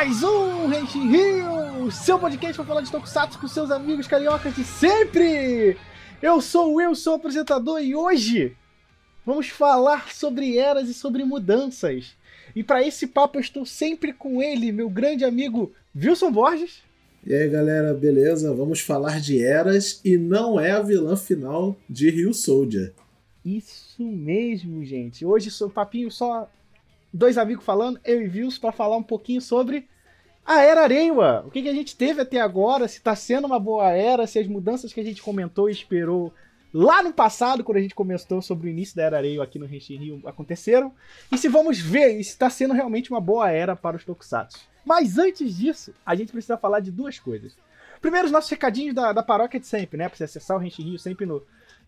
mais um Renshin Rio, seu podcast para falar de Tokusatsu com seus amigos cariocas de sempre. Eu sou o Will, sou o apresentador e hoje vamos falar sobre eras e sobre mudanças. E para esse papo eu estou sempre com ele, meu grande amigo Wilson Borges. E aí galera, beleza? Vamos falar de eras e não é a vilã final de Rio Soldier. Isso mesmo, gente. Hoje sou papinho só dois amigos falando, eu e Vils, para falar um pouquinho sobre a Era Reiwa. O que, que a gente teve até agora, se está sendo uma boa era, se as mudanças que a gente comentou e esperou lá no passado, quando a gente comentou sobre o início da Era Reiwa aqui no Henshin Rio, aconteceram. E se vamos ver se está sendo realmente uma boa era para os Tokusatsu. Mas antes disso, a gente precisa falar de duas coisas. Primeiro, os nossos recadinhos da, da paróquia de sempre, né? Pra você acessar o Henshin Rio sempre no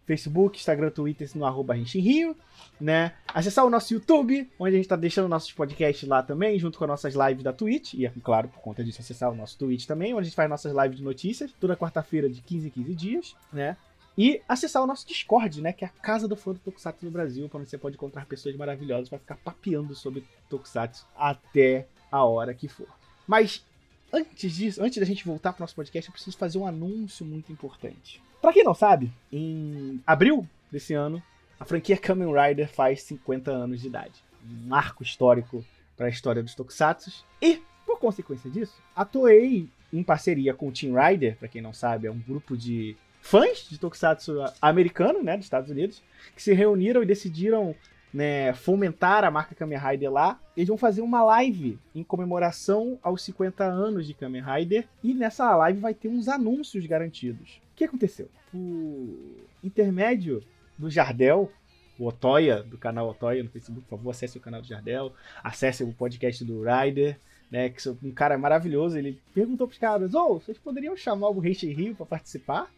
Facebook, Instagram, Twitter, no arroba Rio, né? Acessar o nosso YouTube, onde a gente tá deixando nossos podcasts lá também, junto com as nossas lives da Twitch. E, é claro, por conta disso, acessar o nosso Twitch também, onde a gente faz nossas lives de notícias, toda quarta-feira de 15 em 15 dias, né? E acessar o nosso Discord, né? Que é a casa do fã do Tokusatsu no Brasil, onde você pode encontrar pessoas maravilhosas para ficar papeando sobre Tokusatsu até a hora que for. Mas antes disso, antes da gente voltar pro nosso podcast, eu preciso fazer um anúncio muito importante. Para quem não sabe, em abril desse ano, a franquia Kamen Rider faz 50 anos de idade. Um marco histórico para a história dos Tokusatsu. E, por consequência disso, a Toei, em parceria com o Team Rider, para quem não sabe, é um grupo de fãs de Tokusatsu americano, né, dos Estados Unidos, que se reuniram e decidiram né, fomentar a marca Kamen Rider lá, eles vão fazer uma live em comemoração aos 50 anos de Kamen Rider. E nessa live vai ter uns anúncios garantidos. O que aconteceu? O intermédio do Jardel, o Otoya, do canal Otoya no Facebook, por favor, acesse o canal do Jardel, acesse o podcast do Rider. Né, que um cara maravilhoso, ele perguntou pros caras, ô, oh, vocês poderiam chamar o Reishi Rio para participar?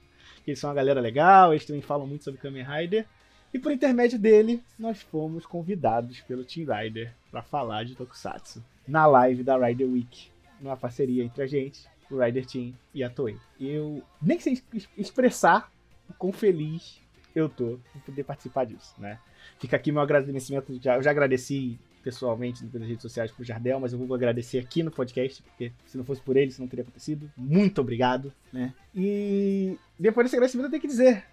Eles são uma galera legal, eles também falam muito sobre Kamen Rider. E por intermédio dele, nós fomos convidados pelo Team Rider para falar de Tokusatsu na live da Rider Week, numa parceria entre a gente, o Rider Team e a Toei. Eu nem sei expressar o quão feliz eu tô por poder participar disso, né? Fica aqui meu agradecimento, já, eu já agradeci pessoalmente nas redes sociais pro Jardel, mas eu vou agradecer aqui no podcast, porque se não fosse por ele, isso não teria acontecido. Muito obrigado, né? E depois desse agradecimento eu tenho que dizer,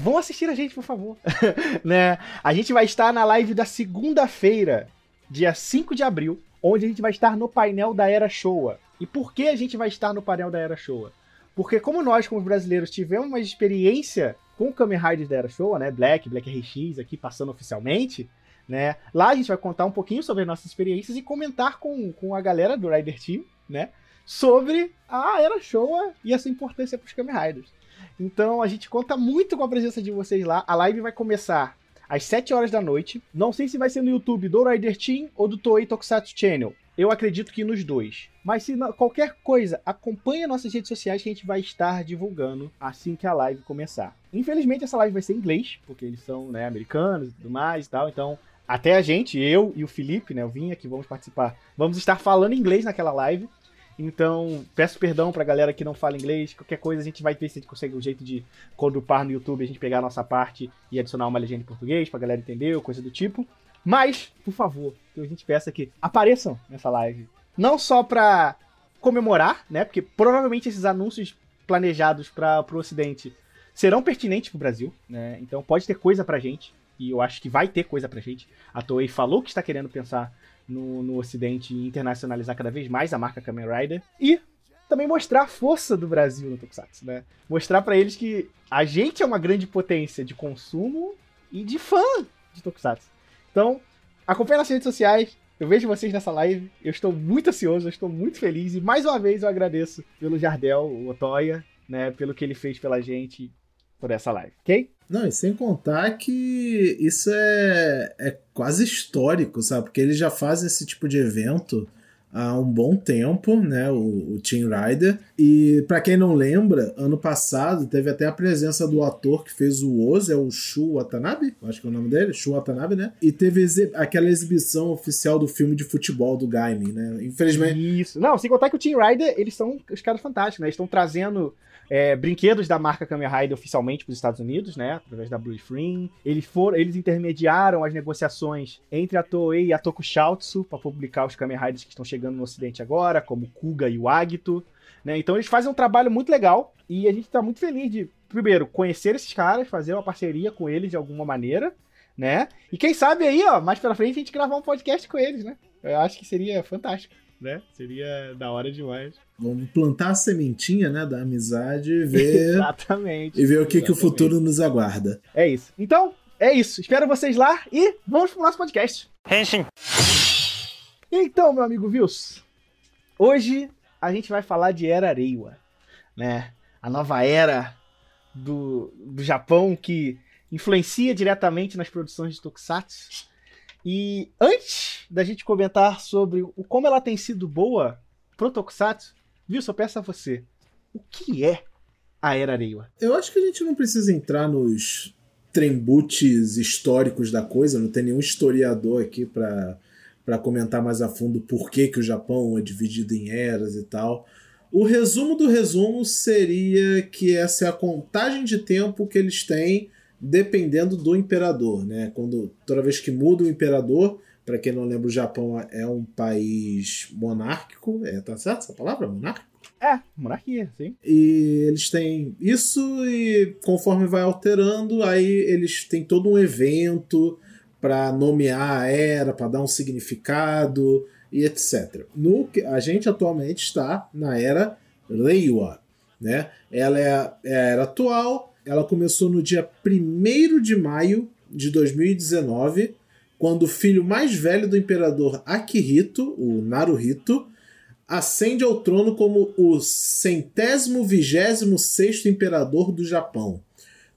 Vão assistir a gente, por favor. né? A gente vai estar na live da segunda-feira, dia 5 de abril, onde a gente vai estar no painel da Era Showa. E por que a gente vai estar no painel da Era Showa? Porque como nós, como brasileiros, tivemos uma experiência com Kamen Rider da Era Showa, né? Black, Black RX aqui passando oficialmente, né? Lá a gente vai contar um pouquinho sobre as nossas experiências e comentar com, com a galera do Rider Team, né? Sobre a Era Showa e a sua importância para os Kamen Riders. Então a gente conta muito com a presença de vocês lá. A live vai começar às 7 horas da noite. Não sei se vai ser no YouTube do Rider Team ou do Toei Tokusatsu Channel. Eu acredito que nos dois. Mas se não, qualquer coisa, acompanhe nossas redes sociais que a gente vai estar divulgando assim que a live começar. Infelizmente essa live vai ser em inglês, porque eles são né, americanos e tudo mais e tal. Então até a gente, eu e o Felipe, né, o Vinha, que vamos participar, vamos estar falando inglês naquela live. Então, peço perdão pra galera que não fala inglês. Qualquer coisa a gente vai ver se a gente consegue um jeito de, quando upar no YouTube, a gente pegar a nossa parte e adicionar uma legenda em português pra galera entender, ou coisa do tipo. Mas, por favor, que a gente peça que apareçam nessa live. Não só pra comemorar, né? Porque provavelmente esses anúncios planejados para pro Ocidente serão pertinentes pro Brasil, né? Então pode ter coisa pra gente. E eu acho que vai ter coisa pra gente. A Toei falou que está querendo pensar no, no Ocidente e internacionalizar cada vez mais a marca Kamen Rider. E também mostrar a força do Brasil no Tokusatsu, né? Mostrar para eles que a gente é uma grande potência de consumo e de fã de Tokusatsu. Então, acompanhe nas redes sociais. Eu vejo vocês nessa live. Eu estou muito ansioso, eu estou muito feliz. E mais uma vez eu agradeço pelo Jardel, o Otoya, né? Pelo que ele fez pela gente por essa live, ok? Não, e sem contar que isso é, é quase histórico, sabe? Porque eles já fazem esse tipo de evento há um bom tempo, né, o, o Team Rider. E para quem não lembra, ano passado teve até a presença do ator que fez o Oz, é o Shu Watanabe, acho que é o nome dele, Shu Watanabe, né? E teve aquela exibição oficial do filme de futebol do Gaimin, né? Infelizmente. Isso. Não, sem contar que o Team Rider, eles são os caras fantásticos, né? Eles estão trazendo é, brinquedos da marca Kamen Rider oficialmente para os Estados Unidos, né? Através da Blue Free. Eles, foram, eles intermediaram as negociações entre a Toei e a Tokusatsu para publicar os Kamen Riders que estão chegando no ocidente agora, como Kuga e o Agito. Né? Então eles fazem um trabalho muito legal e a gente está muito feliz de, primeiro, conhecer esses caras, fazer uma parceria com eles de alguma maneira, né? E quem sabe aí, ó, mais pela frente a gente gravar um podcast com eles, né? Eu acho que seria fantástico, né? Seria da hora demais. Vamos plantar a sementinha, né, da amizade e ver. Exatamente. E ver o que, Exatamente. que o futuro nos aguarda. É isso. Então, é isso. Espero vocês lá e vamos pro nosso podcast. Henshin. Então, meu amigo Vils, hoje a gente vai falar de Era Reiwa, né? A nova era do, do Japão que influencia diretamente nas produções de Tokusatsu. E antes da gente comentar sobre o como ela tem sido boa pro Tokusatsu, Wilson, eu peço a você, o que é a Era Reiwa? Eu acho que a gente não precisa entrar nos trembutes históricos da coisa, não tem nenhum historiador aqui para para comentar mais a fundo por que, que o Japão é dividido em eras e tal. O resumo do resumo seria que essa é a contagem de tempo que eles têm dependendo do imperador, né? Quando toda vez que muda o imperador, para quem não lembra, o Japão é um país monárquico, é, tá certo essa palavra, monárquico? É, monarquia, sim. E eles têm isso e conforme vai alterando, aí eles têm todo um evento para nomear a era, para dar um significado e etc. No que a gente atualmente está na era Reiwa, né? Ela é, é a era atual, ela começou no dia 1 de maio de 2019, quando o filho mais velho do imperador Akihito, o Naruhito, ascende ao trono como o centésimo vigésimo sexto imperador do Japão.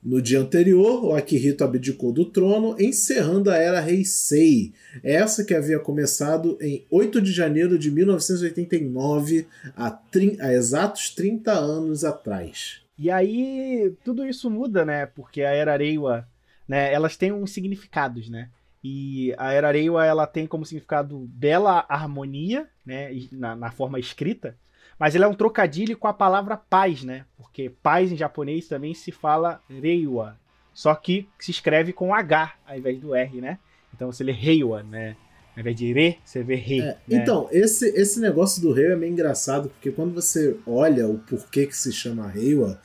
No dia anterior, o Akihito abdicou do trono, encerrando a era Heisei, essa que havia começado em 8 de janeiro de 1989, há, há exatos 30 anos atrás. E aí tudo isso muda, né? Porque a Era Reiwa, né, elas têm uns significados, né? E a Era Reiwa, ela tem como significado bela harmonia, né, na, na forma escrita, mas ele é um trocadilho com a palavra paz, né? Porque paz em japonês também se fala Reiwa, só que se escreve com H ao invés do R, né? Então você lê Reiwa, né? Ao invés de Re, você vê Rei. É, né? Então, esse, esse negócio do Reiwa é meio engraçado, porque quando você olha o porquê que se chama Reiwa,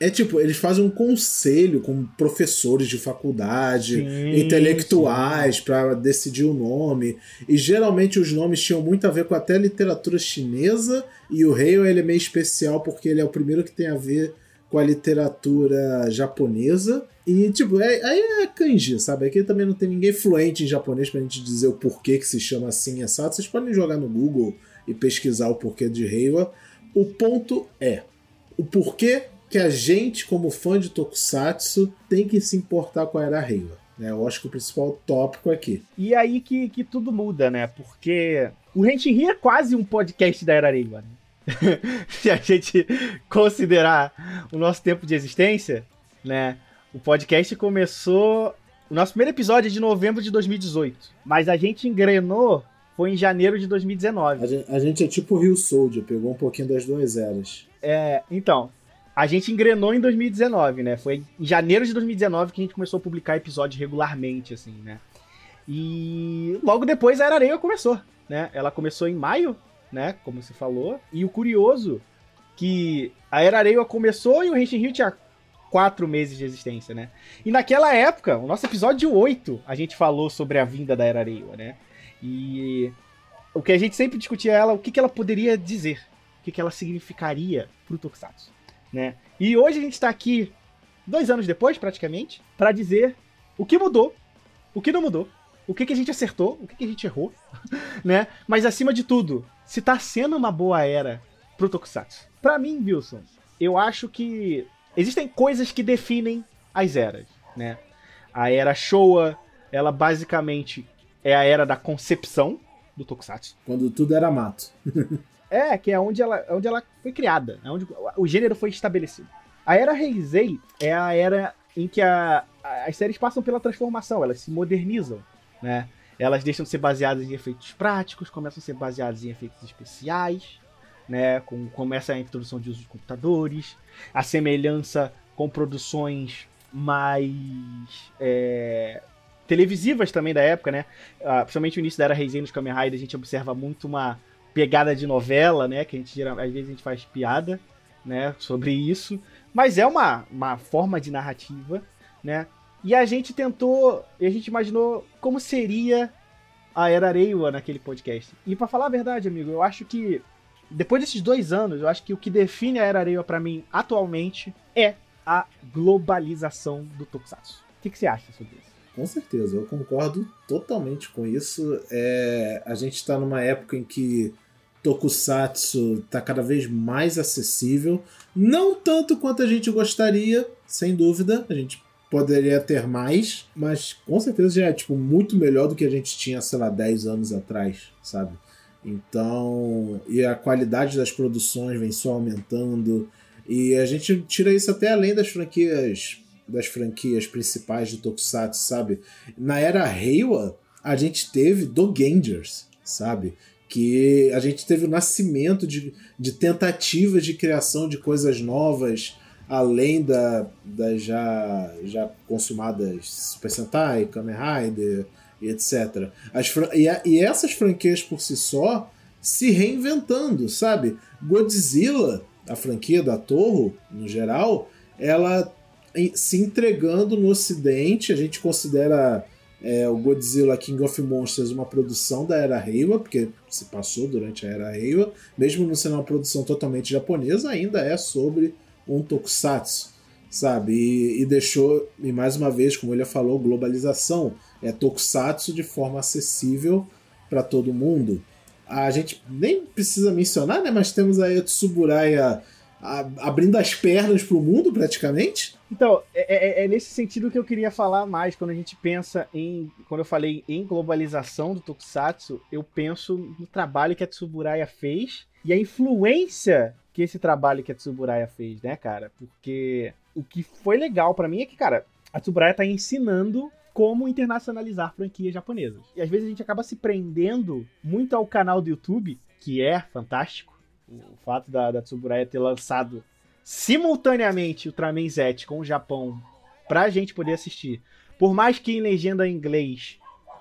é tipo, eles fazem um conselho com professores de faculdade, Sim, intelectuais, para decidir o nome. E geralmente os nomes tinham muito a ver com até a literatura chinesa, e o Reiwa ele é meio especial porque ele é o primeiro que tem a ver com a literatura japonesa. E, tipo, é, aí é kanji, sabe? Aqui também não tem ninguém fluente em japonês pra gente dizer o porquê que se chama assim, assado. Vocês podem jogar no Google e pesquisar o porquê de Reiwa. O ponto é, o porquê que a gente, como fã de Tokusatsu, tem que se importar com a Era Reiwa. Né? Eu acho que o principal tópico aqui. E aí que, que tudo muda, né? Porque o Henshin é quase um podcast da Era Reiwa, né? Se a gente considerar o nosso tempo de existência, né? O podcast começou. O nosso primeiro episódio é de novembro de 2018. Mas a gente engrenou foi em janeiro de 2019. A gente, a gente é tipo o Rio Soldier, pegou um pouquinho das duas eras. É, então, a gente engrenou em 2019, né? Foi em janeiro de 2019 que a gente começou a publicar episódios regularmente, assim, né? E logo depois a Era Areia começou, né? Ela começou em maio, né? Como você falou. E o curioso que a Era Areia começou e o Henshin Rio tinha quatro meses de existência, né? E naquela época, o nosso episódio 8, a gente falou sobre a vinda da Era Areia, né? E o que a gente sempre discutia ela, o que, que ela poderia dizer, o que, que ela significaria pro Tokusatsu, né? E hoje a gente tá aqui, dois anos depois, praticamente, para dizer o que mudou, o que não mudou, o que, que a gente acertou, o que, que a gente errou, né? Mas acima de tudo, se tá sendo uma boa era pro Tokusatsu. Pra mim, Wilson, eu acho que existem coisas que definem as eras, né? A era Showa, ela basicamente é a era da concepção do Tokusatsu. Quando tudo era mato. É, que é onde ela, onde ela foi criada, é onde o gênero foi estabelecido. A era Heisei é a era em que a, a, as séries passam pela transformação, elas se modernizam, né? Elas deixam de ser baseadas em efeitos práticos, começam a ser baseadas em efeitos especiais, né? Com, começa a introdução de uso de computadores, a semelhança com produções mais é, televisivas também da época, né? Ah, principalmente o início da era Heisei nos Kamen Rider, a gente observa muito uma pegada de novela, né? Que a gente às vezes a gente faz piada, né? Sobre isso. Mas é uma, uma forma de narrativa, né? E a gente tentou, a gente imaginou como seria a Era Reiwa naquele podcast. E para falar a verdade, amigo, eu acho que depois desses dois anos, eu acho que o que define a Era Reiwa para mim atualmente é a globalização do Tokusatsu. O que, que você acha sobre isso? Com certeza, eu concordo totalmente com isso. É, a gente está numa época em que Tokusatsu está cada vez mais acessível, não tanto quanto a gente gostaria, sem dúvida. A gente poderia ter mais, mas com certeza já é tipo muito melhor do que a gente tinha, sei lá, 10 anos atrás, sabe? Então, e a qualidade das produções vem só aumentando. E a gente tira isso até além das franquias das franquias principais de Tokusatsu, sabe? Na era Reiwa, a gente teve Dogangers, sabe? Que a gente teve o nascimento de, de tentativas de criação de coisas novas, além da, das já, já consumadas Super Sentai, Kamen Rider e etc. As, e, e essas franquias por si só se reinventando, sabe? Godzilla, a franquia da Torre, no geral, ela se entregando no Ocidente. A gente considera é, o Godzilla King of Monsters uma produção da Era Reiwa, porque se passou durante a Era Reiwa, mesmo não sendo uma produção totalmente japonesa, ainda é sobre um tokusatsu, sabe? E, e deixou, e mais uma vez, como ele falou, globalização. É tokusatsu de forma acessível para todo mundo. A gente nem precisa mencionar, né? Mas temos aí a Tsuburaya abrindo as pernas para o mundo, praticamente. Então, é, é, é, nesse sentido que eu queria falar mais quando a gente pensa em. Quando eu falei em globalização do Tokusatsu, eu penso no trabalho que a Tsuburaya fez e a influência que esse trabalho que a Tsuburaya fez, né, cara? Porque o que foi legal para mim é que, cara, a Tsuburaya tá ensinando como internacionalizar franquias japonesas. E às vezes a gente acaba se prendendo muito ao canal do YouTube, que é fantástico o fato da, da Tsuburaya ter lançado simultaneamente Ultraman Z com o Japão pra gente poder assistir. Por mais que em legenda em inglês,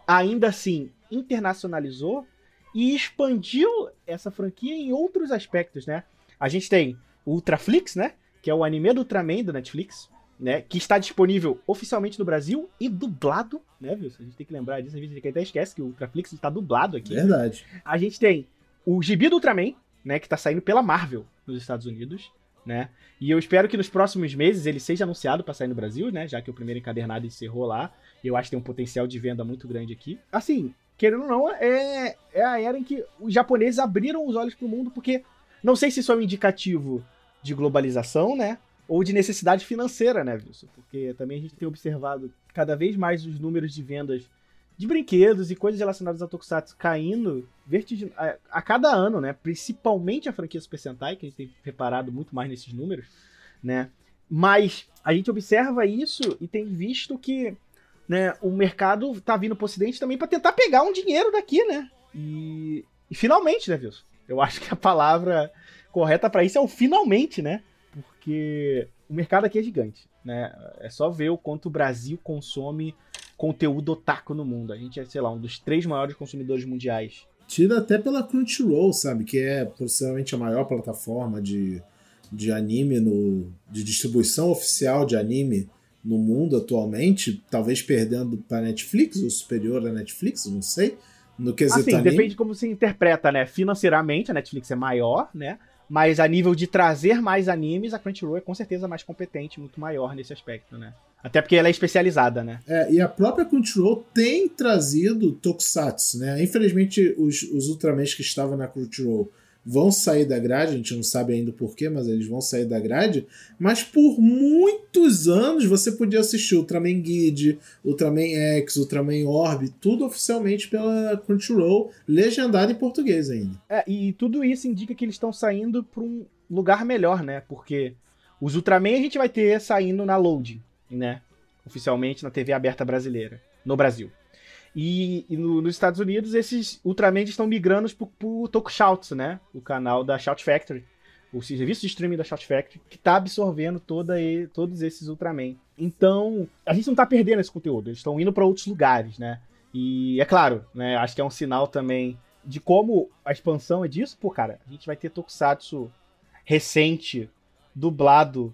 ainda assim internacionalizou e expandiu essa franquia em outros aspectos, né? A gente tem o Ultraflix, né? Que é o anime do Ultraman do Netflix, né? Que está disponível oficialmente no Brasil e dublado, né, viu? A gente tem que lembrar disso, a gente até esquece que o Ultraflix está dublado aqui. Verdade. A gente tem o Gibi do Ultraman, né, que tá saindo pela Marvel nos Estados Unidos, né? E eu espero que nos próximos meses ele seja anunciado para sair no Brasil, né? Já que o primeiro encadernado encerrou lá. Eu acho que tem um potencial de venda muito grande aqui. Assim, querendo ou não, é, é a era em que os japoneses abriram os olhos pro mundo, porque não sei se isso é um indicativo de globalização, né? Ou de necessidade financeira, né, Wilson? Porque também a gente tem observado cada vez mais os números de vendas de brinquedos e coisas relacionadas ao Tokusatsu caindo vertigin... a, a, cada ano, né? Principalmente a franquia Super Sentai, que a gente tem reparado muito mais nesses números, né? Mas a gente observa isso e tem visto que né, o mercado tá vindo pro ocidente também para tentar pegar um dinheiro daqui, né? E, e finalmente, né, Wilson? Eu acho que a palavra correta para isso é o finalmente, né? Porque o mercado aqui é gigante, né? É só ver o quanto o Brasil consome conteúdo otaku no mundo. A gente é, sei lá, um dos três maiores consumidores mundiais. Tira até pela Crunchyroll, sabe? Que é possivelmente a maior plataforma de, de anime, no, de distribuição oficial de anime no mundo atualmente. Talvez perdendo para Netflix, ou superior à Netflix, não sei. No quesito assim, anime. depende de como se interpreta, né? Financeiramente, a Netflix é maior, né? Mas a nível de trazer mais animes, a Crunchyroll é com certeza mais competente, muito maior nesse aspecto, né? Até porque ela é especializada, né? É, e a própria Crunchyroll tem trazido Tokusatsu, né? Infelizmente, os, os Ultramans que estavam na Crunchyroll vão sair da grade, a gente não sabe ainda porquê, mas eles vão sair da grade. Mas por muitos anos você podia assistir Ultraman Guide, Ultraman X, Ultraman Orb, tudo oficialmente pela Crunchyroll, legendado em português ainda. É, e tudo isso indica que eles estão saindo para um lugar melhor, né? Porque os Ultraman a gente vai ter saindo na Load né? Oficialmente na TV aberta brasileira, no Brasil. E, e no, nos Estados Unidos, esses Ultraman estão migrando pro, pro Tokushouts, né? O canal da Shout Factory. O serviço de streaming da Shout Factory, que tá absorvendo toda e, todos esses Ultraman. Então, a gente não tá perdendo esse conteúdo, eles estão indo para outros lugares, né? E é claro, né? Acho que é um sinal também de como a expansão é disso, pô, cara, a gente vai ter Tokusatsu recente, dublado,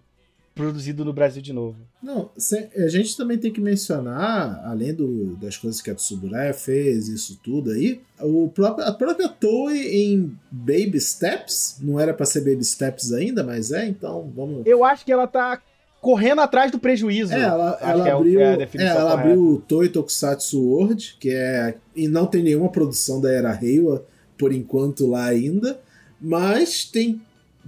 produzido no Brasil de novo. Não, a gente também tem que mencionar, além do, das coisas que a Tsuburaya fez, isso tudo aí, o próprio, a própria Toei em Baby Steps, não era para ser Baby Steps ainda, mas é, então vamos... Eu acho que ela tá correndo atrás do prejuízo. É, ela, ela é abriu, é é, ela abriu o Toei Tokusatsu World, que é... e não tem nenhuma produção da Era Reiwa, por enquanto, lá ainda, mas tem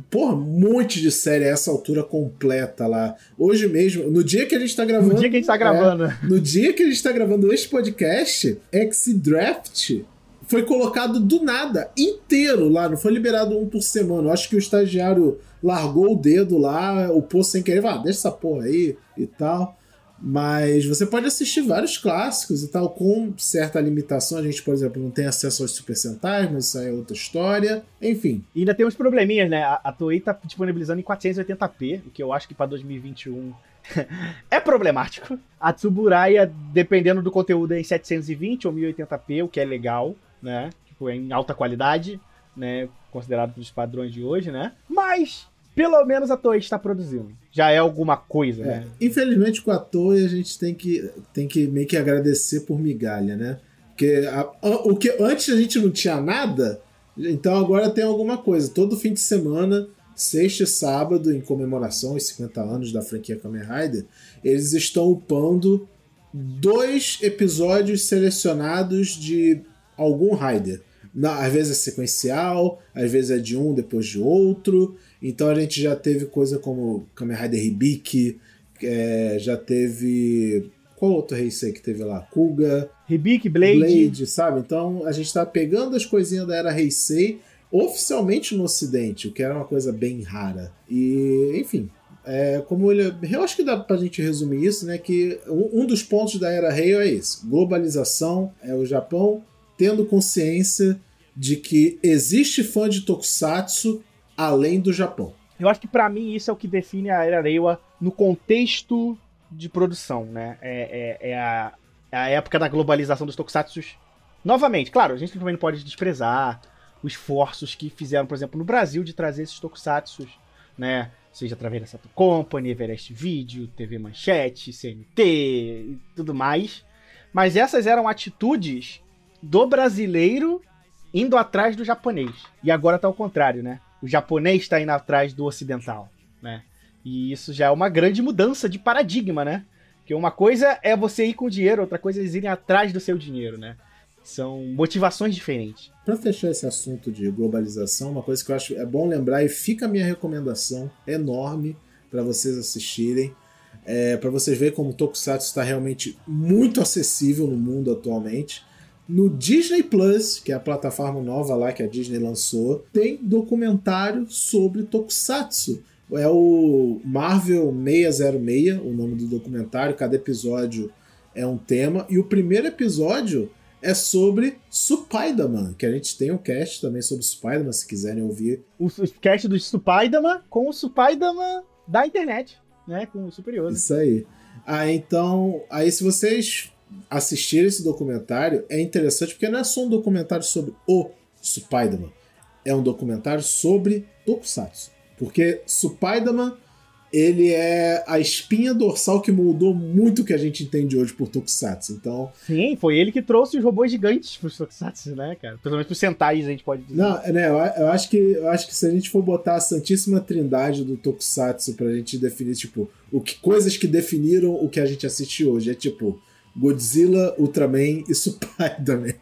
porra, um monte de série a essa altura completa lá. Hoje mesmo, no dia que a gente tá gravando. No dia que a gente tá gravando. É, no dia que a gente tá gravando este podcast, X-Draft foi colocado do nada, inteiro lá, não foi liberado um por semana. Eu acho que o estagiário largou o dedo lá, o posto sem querer, ah, deixa essa porra aí e tal. Mas você pode assistir vários clássicos e tal, com certa limitação. A gente, por exemplo, não tem acesso aos Super Sentai, mas isso aí é outra história. Enfim. E ainda tem uns probleminhas, né? A, a Toei tá disponibilizando em 480p, o que eu acho que para 2021 é problemático. A Tsuburaya, dependendo do conteúdo, é em 720 ou 1080p, o que é legal, né? Tipo, é em alta qualidade, né? Considerado pelos padrões de hoje, né? Mas pelo menos a Toei está produzindo. Já é alguma coisa, é, né? Infelizmente com a Toei a gente tem que, tem que meio que agradecer por migalha, né? Porque a, a, o que antes a gente não tinha nada, então agora tem alguma coisa. Todo fim de semana, sexta e sábado, em comemoração aos 50 anos da franquia Kamen Rider, eles estão upando dois episódios selecionados de algum Rider. às vezes é sequencial, às vezes é de um depois de outro. Então a gente já teve coisa como Kamen Rider Hibiki, é, já teve. Qual outro Heisei que teve lá? Kuga. Hibiki, Blade. Blade, sabe? Então a gente tá pegando as coisinhas da era Heisei oficialmente no ocidente, o que era uma coisa bem rara. E, enfim, é, como ele. Eu acho que dá pra gente resumir isso, né? Que um, um dos pontos da era Heio é esse: globalização, é o Japão tendo consciência de que existe fã de Tokusatsu além do Japão. Eu acho que para mim isso é o que define a Era Reiwa no contexto de produção, né? É, é, é, a, é a época da globalização dos tokusatsu. Novamente, claro, a gente também não pode desprezar os esforços que fizeram, por exemplo, no Brasil de trazer esses tokusatsu, né? Seja através da Sato Company, Everest Video, TV Manchete, CNT e tudo mais. Mas essas eram atitudes do brasileiro indo atrás do japonês. E agora tá ao contrário, né? O japonês está indo atrás do ocidental, né? E isso já é uma grande mudança de paradigma, né? Que uma coisa é você ir com dinheiro, outra coisa é eles irem atrás do seu dinheiro, né? São motivações diferentes. Para fechar esse assunto de globalização, uma coisa que eu acho é bom lembrar e fica a minha recomendação enorme para vocês assistirem, é, para vocês verem como o Tokusatsu está realmente muito acessível no mundo atualmente. No Disney Plus, que é a plataforma nova lá que a Disney lançou, tem documentário sobre Tokusatsu. É o Marvel 606, o nome do documentário. Cada episódio é um tema. E o primeiro episódio é sobre Spider-Man, que a gente tem um cast também sobre Spider-Man, se quiserem ouvir. O cast do Spider-Man com o Spider-Man da internet, né? Com o Superioso. Isso aí. Ah, então, aí se vocês assistir esse documentário é interessante porque não é só um documentário sobre o Spider-Man, é um documentário sobre Tokusatsu. Porque Spider-Man ele é a espinha dorsal que moldou muito o que a gente entende hoje por Tokusatsu. Então, sim, foi ele que trouxe os robôs gigantes para os Tokusatsu, né, cara? Principalmente para os Sentais, a gente pode dizer. Não, né, eu, eu, acho que eu acho que se a gente for botar a santíssima trindade do Tokusatsu para a gente definir tipo o que coisas que definiram o que a gente assiste hoje, é tipo Godzilla, Ultraman e Spider-Man.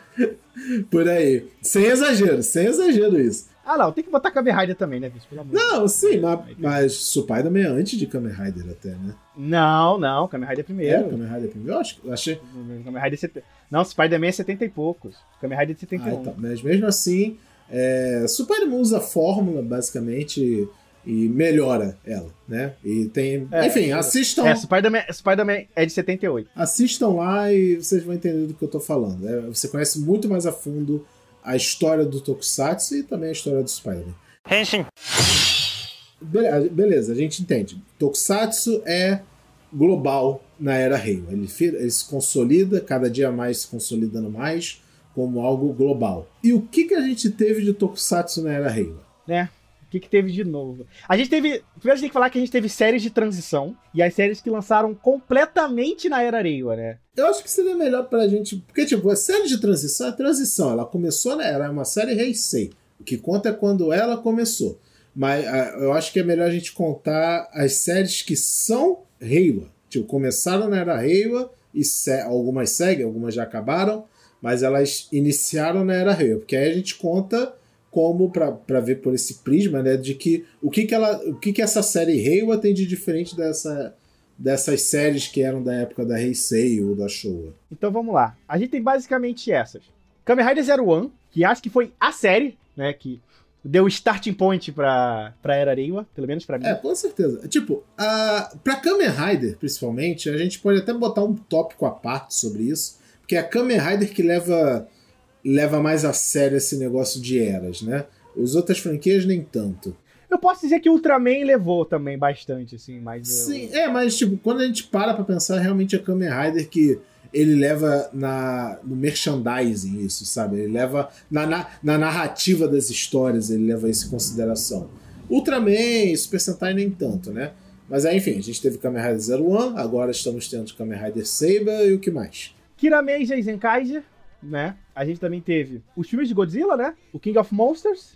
Por aí. Sem exagero, sem exagero isso. Ah, não, tem que botar Kamen Rider também, né, bicho? Pelo amor não, sim, mas, mas Spider-Man é antes de Kamen Rider até, né? Não, não, Kamen Rider é primeiro. É, Kamen Rider é primeiro? Eu acho, achei... Kamen Rider é set... Não, Spider-Man é 70 e poucos. Kamen Rider é 71. Ah, então, mas mesmo assim, é... Spider-Man usa a fórmula, basicamente e melhora ela, né? E tem. É, enfim, assistam. É, Spider-Man Spider é de 78. Assistam lá e vocês vão entender do que eu tô falando. É, você conhece muito mais a fundo a história do Tokusatsu e também a história do Spider-Man. Henshin. Beleza, beleza, a gente entende. Tokusatsu é global na era Rei. Ele, ele se consolida, cada dia mais se consolidando mais como algo global. E o que, que a gente teve de Tokusatsu na era Reiwa? Né? O que, que teve de novo? A gente teve. Primeiro a gente tem que falar que a gente teve séries de transição e as séries que lançaram completamente na era Reiwa, né? Eu acho que seria melhor pra gente. Porque, tipo, a série de transição é transição. Ela começou, né? Era uma série Heisei. O que conta é quando ela começou. Mas uh, eu acho que é melhor a gente contar as séries que são Reiwa. Tipo, começaram na era Reiwa e se algumas seguem, algumas já acabaram, mas elas iniciaram na era Reiwa. Porque aí a gente conta como para ver por esse prisma, né, de que o que que ela, o que que essa série Reiwa tem de diferente dessa dessas séries que eram da época da Heisei ou da Showa. Então vamos lá. A gente tem basicamente essas. Kamen Rider Zero One, que acho que foi a série, né, que deu starting point pra, pra Era Reiwa, pelo menos pra mim. É, com certeza. Tipo, a, pra Kamen Rider, principalmente, a gente pode até botar um tópico à parte sobre isso, porque é a Kamen Rider que leva leva mais a sério esse negócio de eras, né? Os outras franquias nem tanto. Eu posso dizer que o Ultraman levou também bastante, assim, mas. Sim, eu... é, mas tipo, quando a gente para pra pensar, realmente é Kamen Rider que ele leva na, no merchandising isso, sabe? Ele leva na, na, na, narrativa das histórias, ele leva isso em consideração. Ultraman, Super Sentai nem tanto, né? Mas aí, enfim, a gente teve Kamen Rider Zero One, agora estamos tendo Kamen Rider Saber e o que mais? Kiramen Jason Kaiser, né? A gente também teve os filmes de Godzilla, né? O King of Monsters,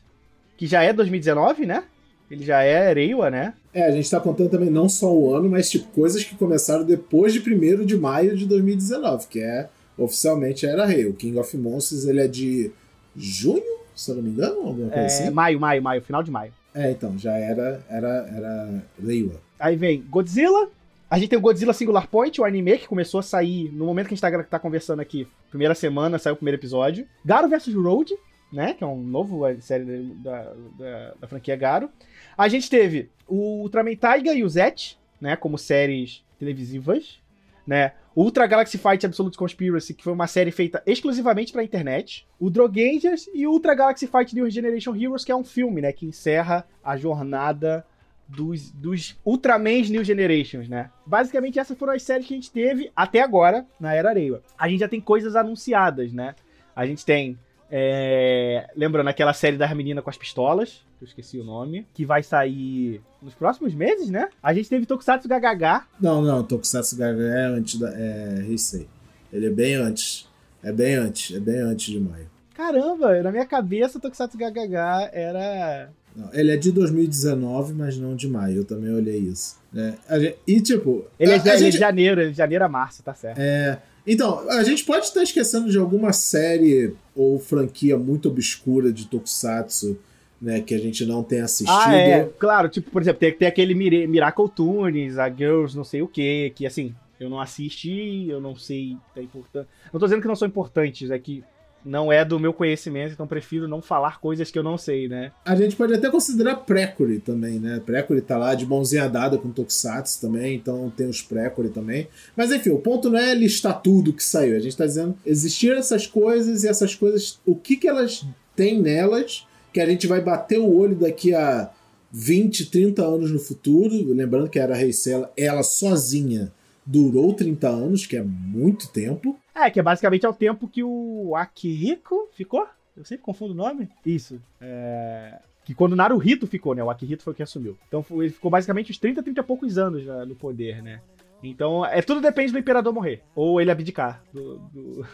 que já é 2019, né? Ele já é Reiwa, né? É, a gente tá contando também não só o ano, mas tipo coisas que começaram depois de 1 de maio de 2019, que é oficialmente era Rei. O King of Monsters ele é de junho, se eu não me engano, alguma coisa é, assim. Maio, maio, maio, final de maio. É, então, já era era era Reiwa. Aí vem Godzilla, a gente tem o Godzilla Singular Point, o anime que começou a sair no momento que a gente tá, tá conversando aqui. Primeira semana saiu o primeiro episódio. Garo vs Road, né? Que é um novo série da, da, da franquia Garo. A gente teve o Ultraman Taiga e o Zet, né? Como séries televisivas, né? O Ultra Galaxy Fight Absolute Conspiracy, que foi uma série feita exclusivamente pra internet. O Drogangers e o Ultra Galaxy Fight New Generation Heroes, que é um filme, né? Que encerra a jornada dos, dos Ultramans New Generations, né? Basicamente, essas foram as séries que a gente teve até agora na Era Areia. A gente já tem coisas anunciadas, né? A gente tem. É... Lembrando aquela série das meninas com as pistolas, que eu esqueci o nome, que vai sair nos próximos meses, né? A gente teve Tokusatsu GHH. Não, não, Tokusatsu GHH é antes da. É Heisei. Ele é bem antes. É bem antes, é bem antes de maio. Caramba, na minha cabeça Tokusatsu GHH era não, ele é de 2019, mas não de maio. Eu também olhei isso. É, gente, e tipo. Ele, é, a ele é de janeiro, ele é de janeiro a março, tá certo. É. Então, a gente pode estar esquecendo de alguma série ou franquia muito obscura de Tokusatsu, né, que a gente não tem assistido. Ah, é, claro, tipo, por exemplo, tem, tem aquele Miracle Tunes, a Girls, não sei o que, que assim, eu não assisti, eu não sei, é importante. Não tô dizendo que não são importantes, é que não é do meu conhecimento, então prefiro não falar coisas que eu não sei, né? A gente pode até considerar Precure também, né? Precure tá lá de mãozinha dada com Tokusatsu também, então tem os Precure também. Mas enfim, o ponto não é listar tudo que saiu, a gente tá dizendo existiram essas coisas e essas coisas, o que que elas têm nelas que a gente vai bater o olho daqui a 20, 30 anos no futuro, lembrando que era a Reicela, ela sozinha durou 30 anos, que é muito tempo. É, que é basicamente é o tempo que o Akihiko ficou. Eu sempre confundo o nome. Isso. É... Que quando o Naruhito ficou, né? O Akihito foi o que assumiu. Então ele ficou basicamente uns 30, 30 e poucos anos né, no poder, né? Então, é tudo depende do imperador morrer. Ou ele abdicar do, do,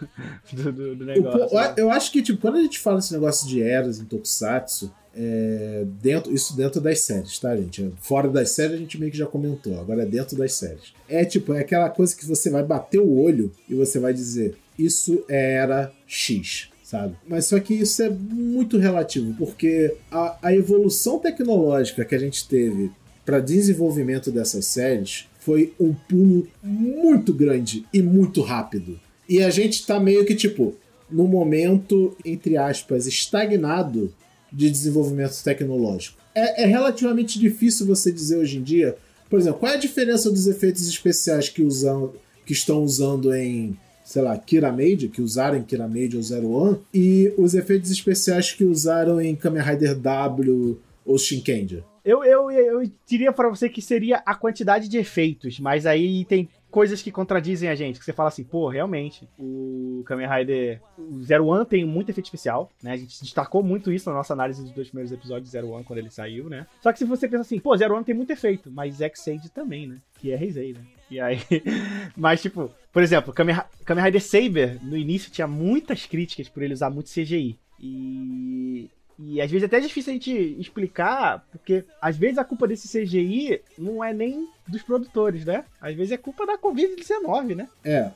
do, do negócio. Né? Eu acho que, tipo, quando a gente fala esse negócio de eras em Tokusatsu, é, dentro, isso dentro das séries, tá, gente? Fora das séries a gente meio que já comentou, agora é dentro das séries. É tipo, é aquela coisa que você vai bater o olho e você vai dizer, isso era X. Sabe? Mas só que isso é muito relativo, porque a, a evolução tecnológica que a gente teve para desenvolvimento dessas séries foi um pulo muito grande e muito rápido. E a gente tá meio que tipo no momento, entre aspas, estagnado de desenvolvimento tecnológico. É, é, relativamente difícil você dizer hoje em dia, por exemplo, qual é a diferença dos efeitos especiais que, usam, que estão usando em, sei lá, Kiramade, que usaram em Kiramade ou Zero One, e os efeitos especiais que usaram em Kamen Rider W ou Shinkenja? Eu, eu, eu diria para você que seria a quantidade de efeitos, mas aí tem coisas que contradizem a gente, que você fala assim, pô, realmente, o Kamen Rider o Zero One tem muito efeito especial, né? A gente destacou muito isso na nossa análise dos dois primeiros episódios de Zero One quando ele saiu, né? Só que se você pensa assim, pô, Zero One tem muito efeito, mas X-Aid também, né? Que é Heisei, né? E aí. Mas, tipo, por exemplo, Kamen, Kamen Rider Saber, no início, tinha muitas críticas por ele usar muito CGI. E e às vezes é até difícil a gente explicar, porque às vezes a culpa desse CGI não é nem dos produtores, né? Às vezes é culpa da Covid-19, né? É,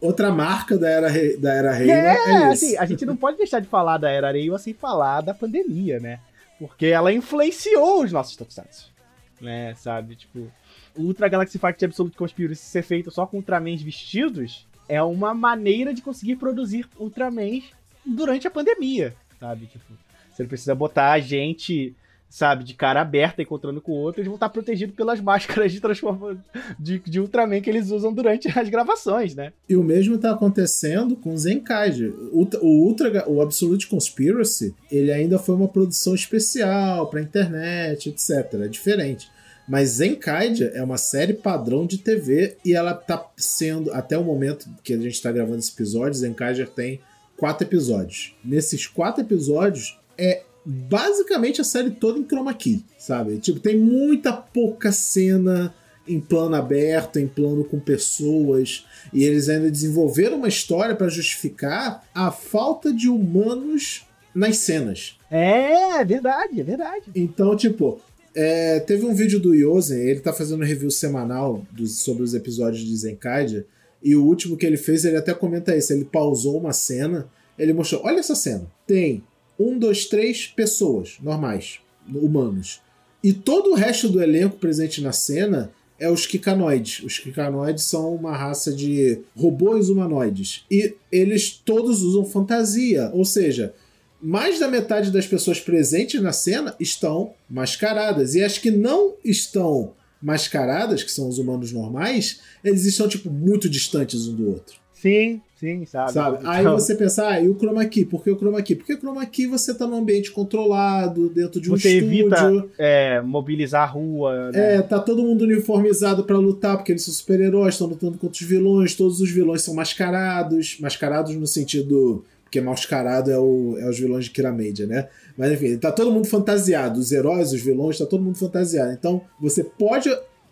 outra marca da Era, da era Reiwa é, é assim, a gente não pode deixar de falar da Era Reiwa sem falar da pandemia, né? Porque ela influenciou os nossos tokusatsu, né? Sabe, tipo, o Ultra Galaxy Fight Absolute Conspiracy ser feito só com Ultramans vestidos é uma maneira de conseguir produzir Ultramans durante a pandemia, sabe? Tipo, você não precisa botar a gente, sabe, de cara aberta encontrando com o outro, eles vão estar protegidos pelas máscaras de transforma de, de Ultraman que eles usam durante as gravações, né? E o mesmo está acontecendo com Zenkai. O, o Ultra, o Absolute Conspiracy, ele ainda foi uma produção especial para internet, etc. É diferente. Mas Zenkaidia é uma série padrão de TV e ela tá sendo, até o momento que a gente está gravando esse episódio, Zenkaidia tem quatro episódios. Nesses quatro episódios, é basicamente a série toda em chroma key, sabe? Tipo, tem muita pouca cena em plano aberto, em plano com pessoas, e eles ainda desenvolveram uma história para justificar a falta de humanos nas cenas. É, é verdade, é verdade. Então, tipo, é, teve um vídeo do Yosen, ele tá fazendo review semanal dos, sobre os episódios de Zenkaidia, e o último que ele fez, ele até comenta isso, ele pausou uma cena, ele mostrou, olha essa cena, tem um, dois, três pessoas normais, humanos. E todo o resto do elenco presente na cena é os Kikanoides. Os Kikanoides são uma raça de robôs humanoides. E eles todos usam fantasia, ou seja, mais da metade das pessoas presentes na cena estão mascaradas. E as que não estão mascaradas, que são os humanos normais, eles estão, tipo, muito distantes um do outro. Sim, sim, sabe? sabe? Então... Aí você pensa, ah, e o chroma key? Por que o chroma key? Porque o chroma key você tá num ambiente controlado, dentro de um você estúdio. Você evita é, mobilizar a rua. Né? É, tá todo mundo uniformizado para lutar, porque eles são super-heróis, estão lutando contra os vilões, todos os vilões são mascarados. Mascarados no sentido. Porque mascarado é, o, é os vilões de Kiramedia, né? Mas enfim, tá todo mundo fantasiado. Os heróis, os vilões, tá todo mundo fantasiado. Então você pode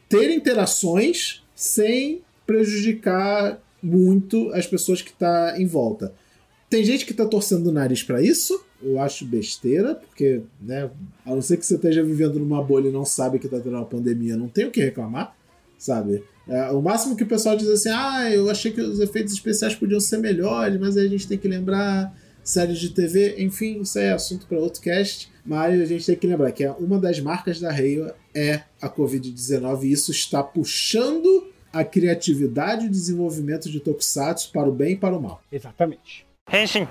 ter interações sem prejudicar muito as pessoas que tá em volta. Tem gente que tá torcendo o nariz para isso, eu acho besteira, porque, né, a não ser que você esteja vivendo numa bolha e não sabe que tá tendo uma pandemia, não tem o que reclamar, sabe? É, o máximo que o pessoal diz assim, ah, eu achei que os efeitos especiais podiam ser melhores, mas aí a gente tem que lembrar séries de TV, enfim, isso é assunto para outro cast, mas a gente tem que lembrar que uma das marcas da Reiwa é a Covid-19 e isso está puxando a criatividade e o desenvolvimento de Tokusatsu para o bem e para o mal. Exatamente. Henshin.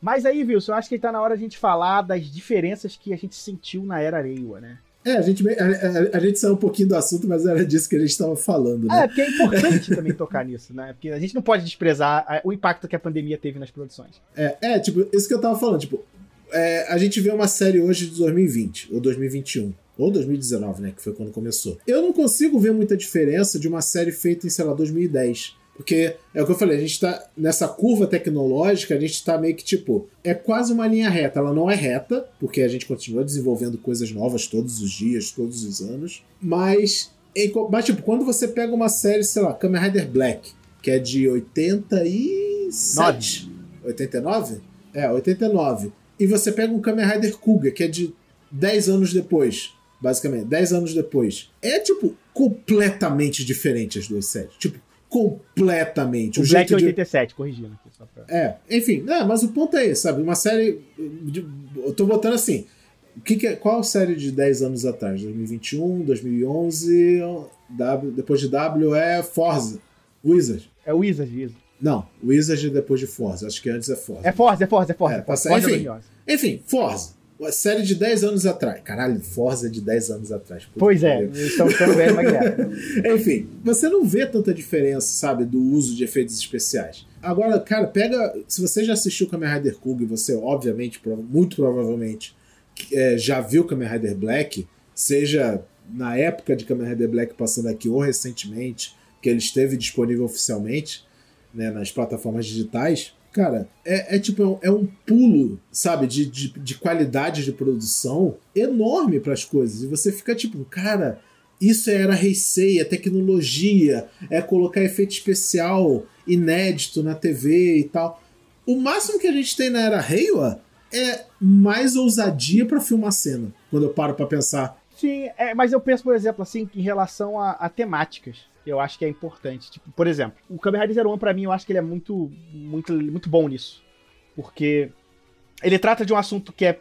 Mas aí, Wilson, eu acho que está na hora de a gente falar das diferenças que a gente sentiu na era Reiwa, né? É, a gente, a, a, a, gente saiu um pouquinho do assunto, mas era disso que a gente estava falando, né? É, porque é importante também tocar nisso, né? Porque a gente não pode desprezar o impacto que a pandemia teve nas produções. É, é tipo, isso que eu tava falando, tipo, é, a gente vê uma série hoje de 2020 ou 2021 ou 2019, né, que foi quando começou. Eu não consigo ver muita diferença de uma série feita em, sei lá, 2010. Porque é o que eu falei, a gente tá nessa curva tecnológica, a gente tá meio que tipo, é quase uma linha reta. Ela não é reta, porque a gente continua desenvolvendo coisas novas todos os dias, todos os anos. Mas, mas tipo, quando você pega uma série, sei lá, Kamen Rider Black, que é de 87. 89? É, 89. E você pega um Kamen Rider Kuga, que é de 10 anos depois basicamente, 10 anos depois. É, tipo, completamente diferente as duas séries. Tipo, completamente. O, o Black é 87, de... corrigindo aqui só pra... É, enfim, não, mas o ponto é esse, sabe? Uma série. De... Eu tô botando assim. Que, que é, qual a série de 10 anos atrás? 2021, 2011. W, depois de W é Forza. Wizard. É Wizard, Wizard. Não, Wizard depois de Forza. Acho que antes é Forza. É Forza, é Forza, é Forza. É, Forza, Forza enfim, é enfim, Forza série de 10 anos atrás. Caralho, Forza de 10 anos atrás. Pois é, estão ficando velho, mas é. Enfim, você não vê tanta diferença, sabe, do uso de efeitos especiais. Agora, cara, pega. Se você já assistiu Kamen Rider Kug, você, obviamente, muito provavelmente, é, já viu Kamen Rider Black, seja na época de Kamen Rider Black passando aqui ou recentemente, que ele esteve disponível oficialmente né, nas plataformas digitais, cara, é, é tipo, é um pulo, sabe, de, de, de qualidade de produção enorme para as coisas. E você fica tipo, cara, isso era Heisei, é tecnologia, é colocar efeito especial inédito na TV e tal. O máximo que a gente tem na era Reiwa é mais ousadia para filmar cena, quando eu paro para pensar. Sim, é, mas eu penso, por exemplo, assim, em relação a, a temáticas eu acho que é importante. Tipo, por exemplo, o Kamen Rider One, pra mim, eu acho que ele é muito, muito, muito bom nisso. Porque ele trata de um assunto que é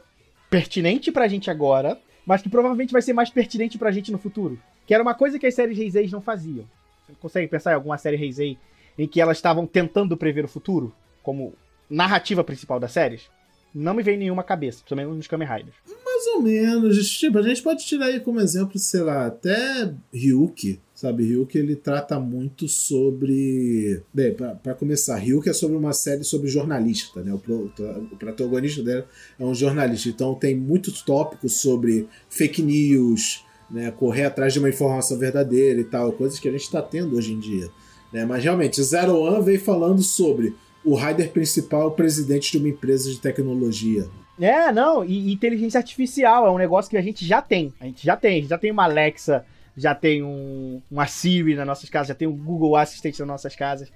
pertinente pra gente agora, mas que provavelmente vai ser mais pertinente pra gente no futuro. Que era uma coisa que as séries Heisei não faziam. Você consegue pensar em alguma série Heisei em que elas estavam tentando prever o futuro? Como narrativa principal das séries? Não me vem nenhuma cabeça, principalmente nos Kamen Riders. Mais ou menos. Tipo, a gente pode tirar aí como exemplo, sei lá, até Ryuki. Sabe, Ryuki ele trata muito sobre. Bem, para começar, Ryuki é sobre uma série sobre jornalista, né? O, pro, o protagonista dela é um jornalista. Então tem muitos tópicos sobre fake news, né? Correr atrás de uma informação verdadeira e tal, coisas que a gente está tendo hoje em dia. Né? Mas realmente, Zero One veio falando sobre o rider principal, o presidente de uma empresa de tecnologia. É, não, e inteligência artificial é um negócio que a gente já tem. A gente já tem, a gente já tem uma Alexa, já tem um, uma Siri nas nossas casas, já tem um Google Assistant nas nossas casas.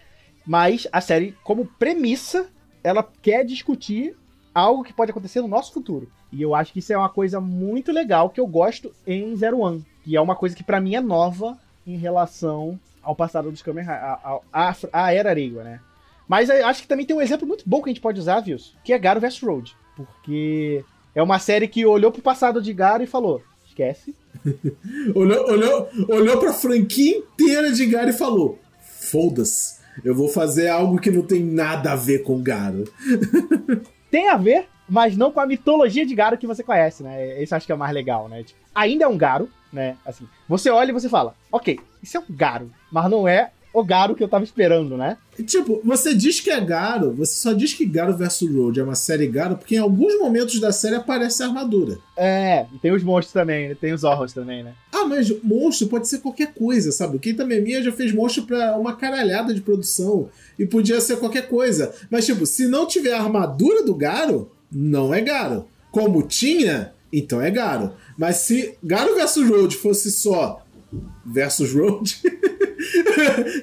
Mas a série, como premissa, ela quer discutir algo que pode acontecer no nosso futuro. E eu acho que isso é uma coisa muito legal que eu gosto em Zero One. Que é uma coisa que para mim é nova em relação ao passado dos Kamen a, a, Era Reiwa, né? Mas acho que também tem um exemplo muito bom que a gente pode usar, viu? Que é Garo vs Road. Porque é uma série que olhou pro passado de Garo e falou: esquece. olhou, olhou, olhou pra franquia inteira de Garo e falou: foda-se, eu vou fazer algo que não tem nada a ver com Garo. tem a ver, mas não com a mitologia de Garo que você conhece, né? Isso acho que é o mais legal, né? Tipo, ainda é um Garo, né? Assim, você olha e você fala, ok, isso é um Garo, mas não é o Garo que eu tava esperando, né? Tipo, você diz que é Garo, você só diz que Garo vs Road é uma série Garo porque em alguns momentos da série aparece a armadura. É, e tem os monstros também, né? Tem os Horrors também, né? Ah, mas monstro pode ser qualquer coisa, sabe? O Keita Memia já fez monstro pra uma caralhada de produção e podia ser qualquer coisa. Mas, tipo, se não tiver a armadura do Garo, não é Garo. Como tinha, então é Garo. Mas se Garo vs Road fosse só versus Road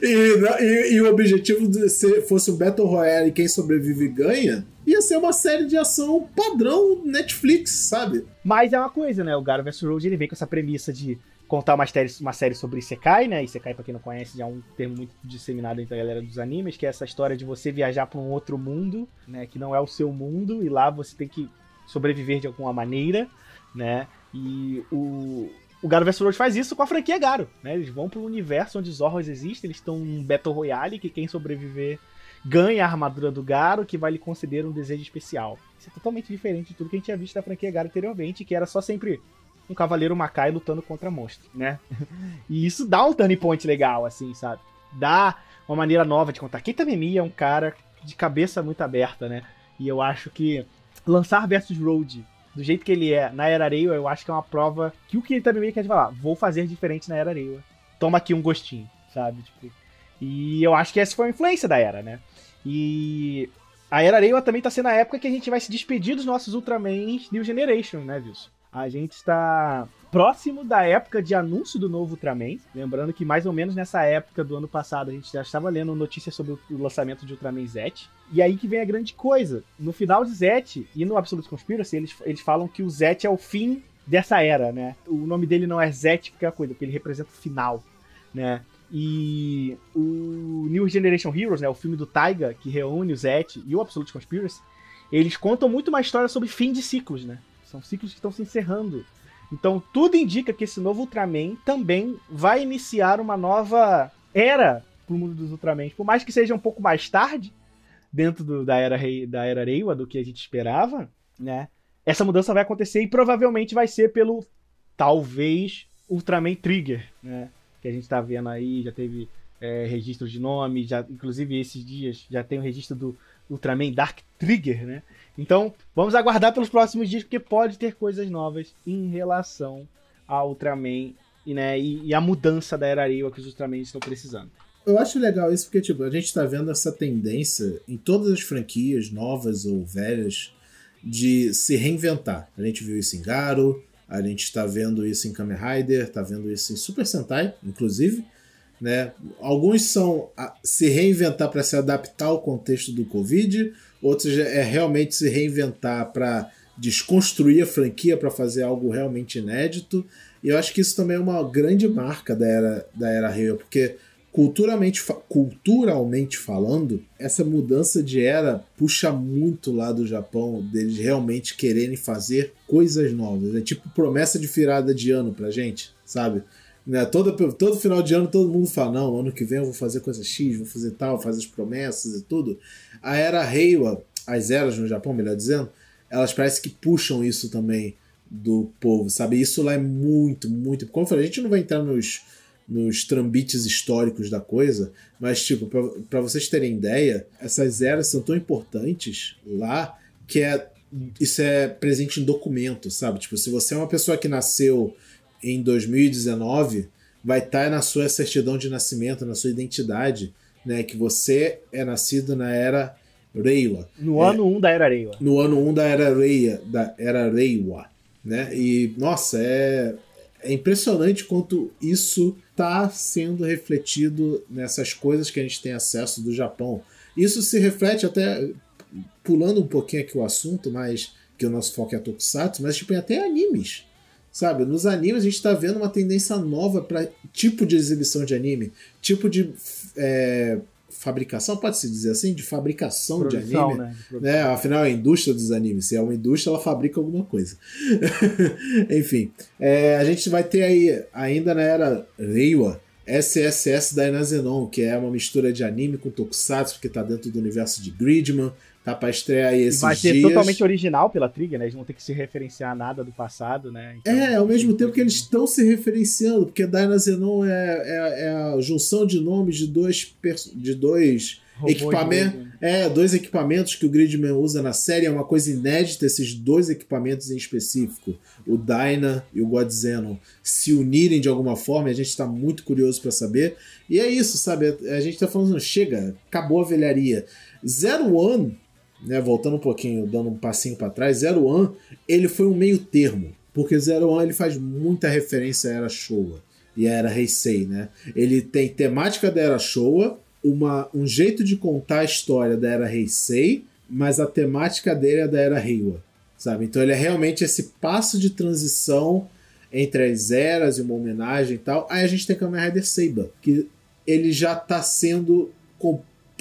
e, e, e, o objetivo de ser, fosse o Battle Royale e quem sobrevive ganha, ia ser uma série de ação padrão Netflix, sabe? Mas é uma coisa, né? O Garo vs Road ele vem com essa premissa de contar uma série, uma série sobre Isekai, né? Isekai, pra quem não conhece, já é um termo muito disseminado entre a galera dos animes, que é essa história de você viajar para um outro mundo, né? Que não é o seu mundo, e lá você tem que sobreviver de alguma maneira, né? E o, o Garo vs Road faz isso com a franquia Garo, né? Eles vão para um universo onde os Zorros existem, eles estão num Battle Royale que quem sobreviver ganha a armadura do Garo, que vai lhe conceder um desejo especial. Isso é totalmente diferente de tudo que a gente tinha visto da franquia Garo anteriormente, que era só sempre um cavaleiro Makai lutando contra monstros, né? E isso dá um turning point legal, assim, sabe? Dá uma maneira nova de contar. Keita Memi é um cara de cabeça muito aberta, né? E eu acho que lançar versus Road do jeito que ele é na Era Reiwa, eu acho que é uma prova que o que ele também meio quer falar, vou fazer diferente na Era Reiwa. Toma aqui um gostinho, sabe? Tipo, e eu acho que essa foi a influência da Era, né? E a Era Reiwa também tá sendo a época que a gente vai se despedir dos nossos Ultramans New Generation, né, Wilson? A gente está próximo da época de anúncio do novo Ultraman. Lembrando que mais ou menos nessa época do ano passado a gente já estava lendo notícias sobre o lançamento de Ultraman Z. E aí que vem a grande coisa. No final de Z e no Absolute Conspiracy, eles, eles falam que o Z é o fim dessa era, né? O nome dele não é Z porque é a coisa, porque ele representa o final, né? E o New Generation Heroes, né, o filme do Taiga, que reúne o Zet e o Absolute Conspiracy, eles contam muito uma história sobre fim de ciclos, né? São ciclos que estão se encerrando. Então tudo indica que esse novo Ultraman também vai iniciar uma nova era pro mundo dos Ultraman. Por mais que seja um pouco mais tarde, dentro do, da era da era Reiwa do que a gente esperava, né? Essa mudança vai acontecer e provavelmente vai ser pelo talvez Ultraman Trigger, né? Que a gente tá vendo aí, já teve é, registro de nome, já inclusive esses dias já tem o registro do Ultraman Dark Trigger, né? Então, vamos aguardar pelos próximos dias, porque pode ter coisas novas em relação ao Ultraman e, né, e, e a mudança da era Reiwa que os Ultraman estão precisando. eu acho legal isso porque, tipo, a gente tá vendo essa tendência em todas as franquias, novas ou velhas, de se reinventar. A gente viu isso em Garo, a gente está vendo isso em Kamen Rider, está vendo isso em Super Sentai, inclusive. Né? Alguns são se reinventar para se adaptar ao contexto do Covid, outros é realmente se reinventar para desconstruir a franquia para fazer algo realmente inédito. E eu acho que isso também é uma grande marca da era da era Real, porque culturalmente, culturalmente falando, essa mudança de era puxa muito lá do Japão, deles realmente quererem fazer coisas novas. É tipo promessa de virada de ano pra gente, sabe? Né? Todo, todo final de ano todo mundo fala: não, ano que vem eu vou fazer coisa X, vou fazer tal, fazer as promessas e tudo. A era Reiwa, as eras no Japão, melhor dizendo, elas parecem que puxam isso também do povo, sabe? Isso lá é muito, muito. Como eu falei, a gente não vai entrar nos nos trambites históricos da coisa, mas, tipo, para vocês terem ideia, essas eras são tão importantes lá que é, isso é presente em documento, sabe? Tipo, se você é uma pessoa que nasceu em 2019, vai estar tá na sua certidão de nascimento, na sua identidade, né? Que você é nascido na era Reiwa. No é, ano 1 um da era Reiwa. No ano 1 um da era Reiwa, da era Reiwa, né? E, nossa, é, é impressionante quanto isso está sendo refletido nessas coisas que a gente tem acesso do Japão. Isso se reflete até pulando um pouquinho aqui o assunto, mas que o nosso foco é Tokusatsu, mas tipo, até animes. Sabe, nos animes a gente está vendo uma tendência nova para tipo de exibição de anime, tipo de é, fabricação, pode-se dizer assim, de fabricação Produção, de anime. Né? Né? Afinal, é a indústria dos animes. Se é uma indústria, ela fabrica alguma coisa. Enfim, é, a gente vai ter aí, ainda na era Reiwa, SSS da Inazenon, que é uma mistura de anime com tokusatsu, porque está dentro do universo de Gridman. Tá pra estrear esses Vai ser dias. totalmente original pela Trigger, né? Eles vão ter que se referenciar a nada do passado, né? Então, é, ao mesmo tempo que eles estão se referenciando, porque Dyna Zenon é, é, é, a junção de nomes de dois, de dois equipamentos. É, dois equipamentos que o Gridman usa na série. É uma coisa inédita esses dois equipamentos em específico, o Dyna e o Godzeno, se unirem de alguma forma. A gente está muito curioso para saber. E é isso, sabe? A gente tá falando, chega, acabou a velharia. Zero One né, voltando um pouquinho, dando um passinho para trás, Zero One, ele foi um meio termo, porque Zero One ele faz muita referência à Era Showa e à Era Heisei, né? Ele tem temática da Era Showa, uma, um jeito de contar a história da Era Heisei, mas a temática dele é da Era Reiwa, sabe? Então ele é realmente esse passo de transição entre as eras e uma homenagem e tal. Aí a gente tem Kamen Rider Seiba, que ele já está sendo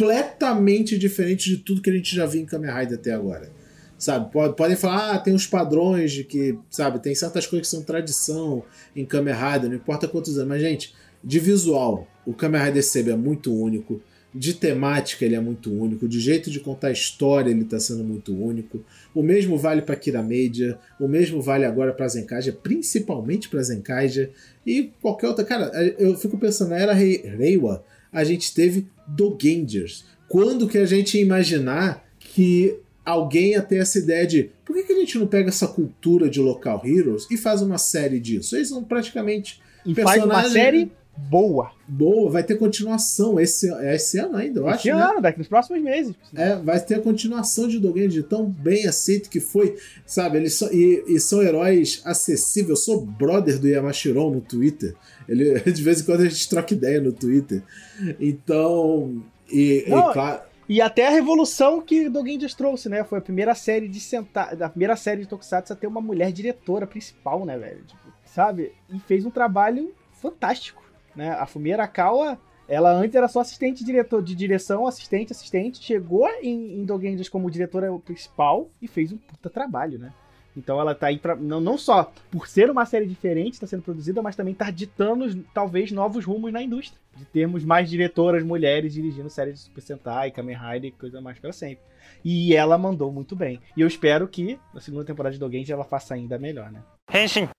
completamente diferente de tudo que a gente já viu em Kamen Rider até agora. Sabe, podem falar, ah, tem uns padrões de que, sabe, tem certas coisas que são tradição em Kamen Rider, não importa quantos anos, mas, gente, de visual, o Kamen Rider Sebe é muito único, de temática ele é muito único, de jeito de contar a história ele está sendo muito único. O mesmo vale para Kira Media, o mesmo vale agora para Zenkaija, principalmente para Zenkaija e qualquer outra. Cara, eu fico pensando, era Reiwa, a gente teve Dogangers. Quando que a gente ia imaginar que alguém ia ter essa ideia de por que, que a gente não pega essa cultura de local heroes e faz uma série disso? Eles são praticamente e faz uma série boa. Boa, vai ter continuação esse, esse ano ainda, eu esse acho. Esse né? ano, né? daqui nos próximos meses. É, vai ter a continuação de Dogen de tão bem aceito que foi, sabe? Eles são, e, e, são heróis acessíveis. Eu sou brother do Yamashiron no Twitter. Ele, de vez em quando a gente troca ideia no Twitter. Então, e, Não, e claro. E até a revolução que Dogen trouxe, né? Foi a primeira série de sentar, da primeira série de Tokusatsu a ter uma mulher diretora principal, né, velho? Tipo, sabe? E fez um trabalho fantástico. Né? A Fumi Arakawa, ela antes era só assistente diretor de direção, assistente, assistente, chegou em, em como diretora principal e fez um puta trabalho, né? Então ela tá aí pra. Não, não só por ser uma série diferente, está sendo produzida, mas também tá ditando, talvez, novos rumos na indústria. De termos mais diretoras mulheres dirigindo séries de Super Sentai, Kamen Rider e coisa mais para sempre. E ela mandou muito bem. E eu espero que na segunda temporada de Dogenja ela faça ainda melhor, né? Henshin!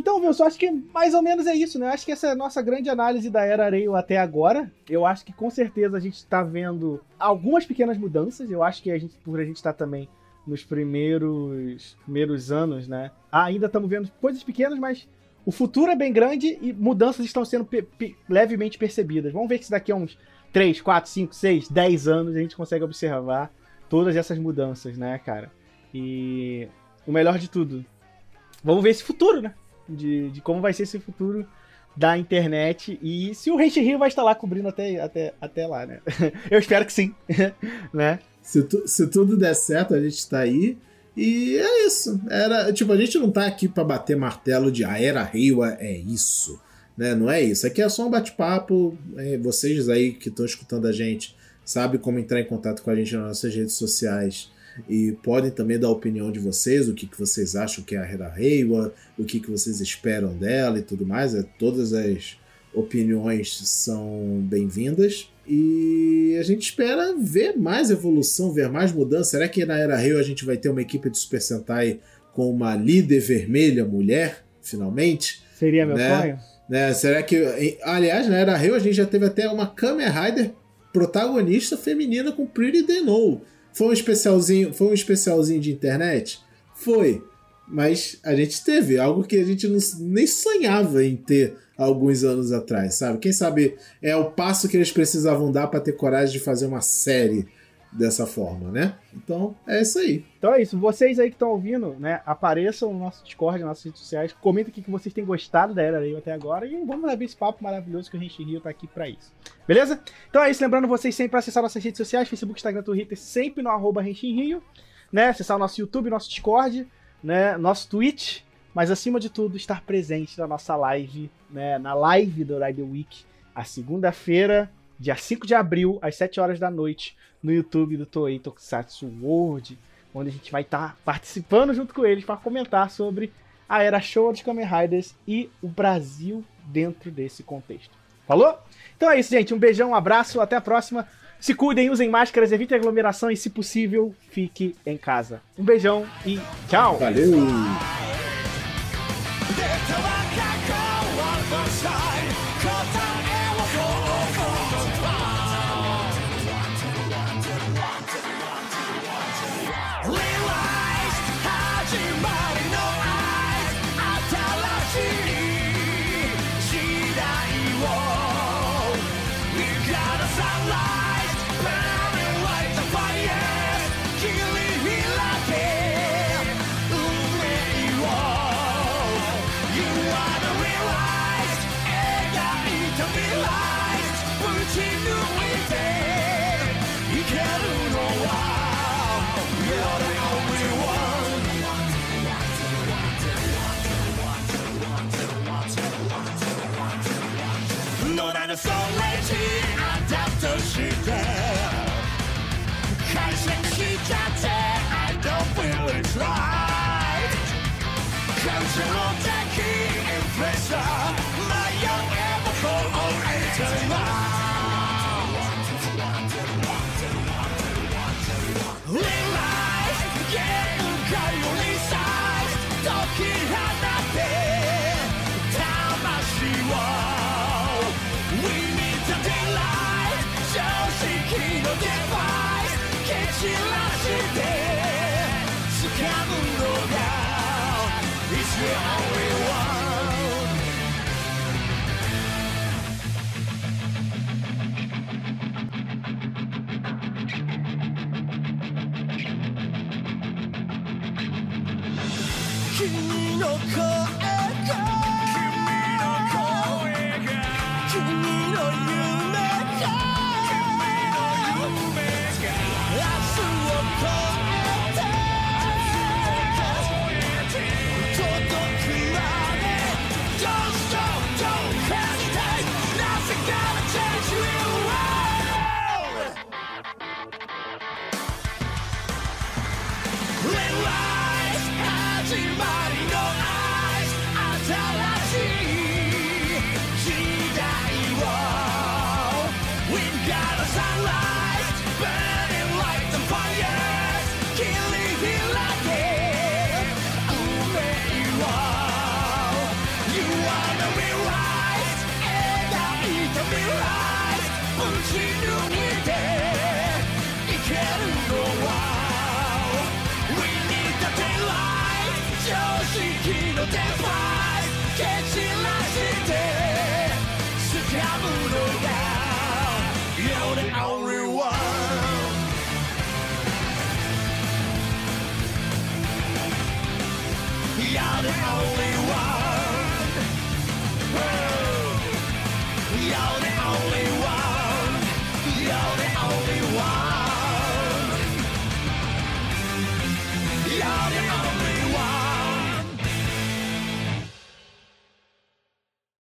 Então, Wilson, acho que mais ou menos é isso, né? Acho que essa é a nossa grande análise da Era Areio até agora. Eu acho que com certeza a gente está vendo algumas pequenas mudanças. Eu acho que a gente, por a gente estar tá também nos primeiros, primeiros anos, né? ainda estamos vendo coisas pequenas, mas o futuro é bem grande e mudanças estão sendo pe pe levemente percebidas. Vamos ver se daqui a uns 3, 4, 5, 6, 10 anos a gente consegue observar todas essas mudanças, né, cara? E o melhor de tudo, vamos ver esse futuro, né? De, de como vai ser esse futuro da internet e se o Rente Rio vai estar lá cobrindo até, até, até lá, né? Eu espero que sim, né? Se, tu, se tudo der certo, a gente está aí. E é isso. Era, tipo, a gente não tá aqui para bater martelo de a ah, era Reiwa é isso. Né? Não é isso. Aqui é só um bate-papo. É, vocês aí que estão escutando a gente sabem como entrar em contato com a gente nas nossas redes sociais. E podem também dar a opinião de vocês, o que, que vocês acham que é a Hera Reiwa, o que, que vocês esperam dela e tudo mais. É, todas as opiniões são bem-vindas. E a gente espera ver mais evolução, ver mais mudança. Será que na Era Rio a gente vai ter uma equipe de Super Sentai com uma líder vermelha mulher, finalmente? Seria meu né? sonho? Né? Será que. Aliás, na Era Rio a gente já teve até uma Kamen Rider protagonista feminina com Pretty Denou. Foi um especialzinho, foi um especialzinho de internet? Foi. Mas a gente teve algo que a gente não, nem sonhava em ter alguns anos atrás, sabe? Quem sabe é o passo que eles precisavam dar para ter coragem de fazer uma série dessa forma, né? Então é isso aí. Então é isso. Vocês aí que estão ouvindo, né? Apareçam no nosso Discord, nas nossas redes sociais. Comentem o que vocês têm gostado da Era Rail até agora. E vamos abrir esse papo maravilhoso que a gente Rio tá aqui para isso. Beleza? Então é isso. Lembrando vocês sempre acessar nossas redes sociais: Facebook, Instagram, Twitter, sempre no arroba Rio. Né? Acessar o nosso YouTube, nosso Discord, né? Nosso Twitch mas acima de tudo estar presente na nossa live, né, na live do Ride Week, a segunda-feira, dia 5 de abril, às 7 horas da noite, no YouTube do Toei Tokusatsu World, onde a gente vai estar participando junto com eles para comentar sobre a era show dos Kamen Riders e o Brasil dentro desse contexto. Falou? Então é isso, gente. Um beijão, um abraço, até a próxima. Se cuidem, usem máscaras, evitem aglomeração e, se possível, fique em casa. Um beijão e tchau! Valeu!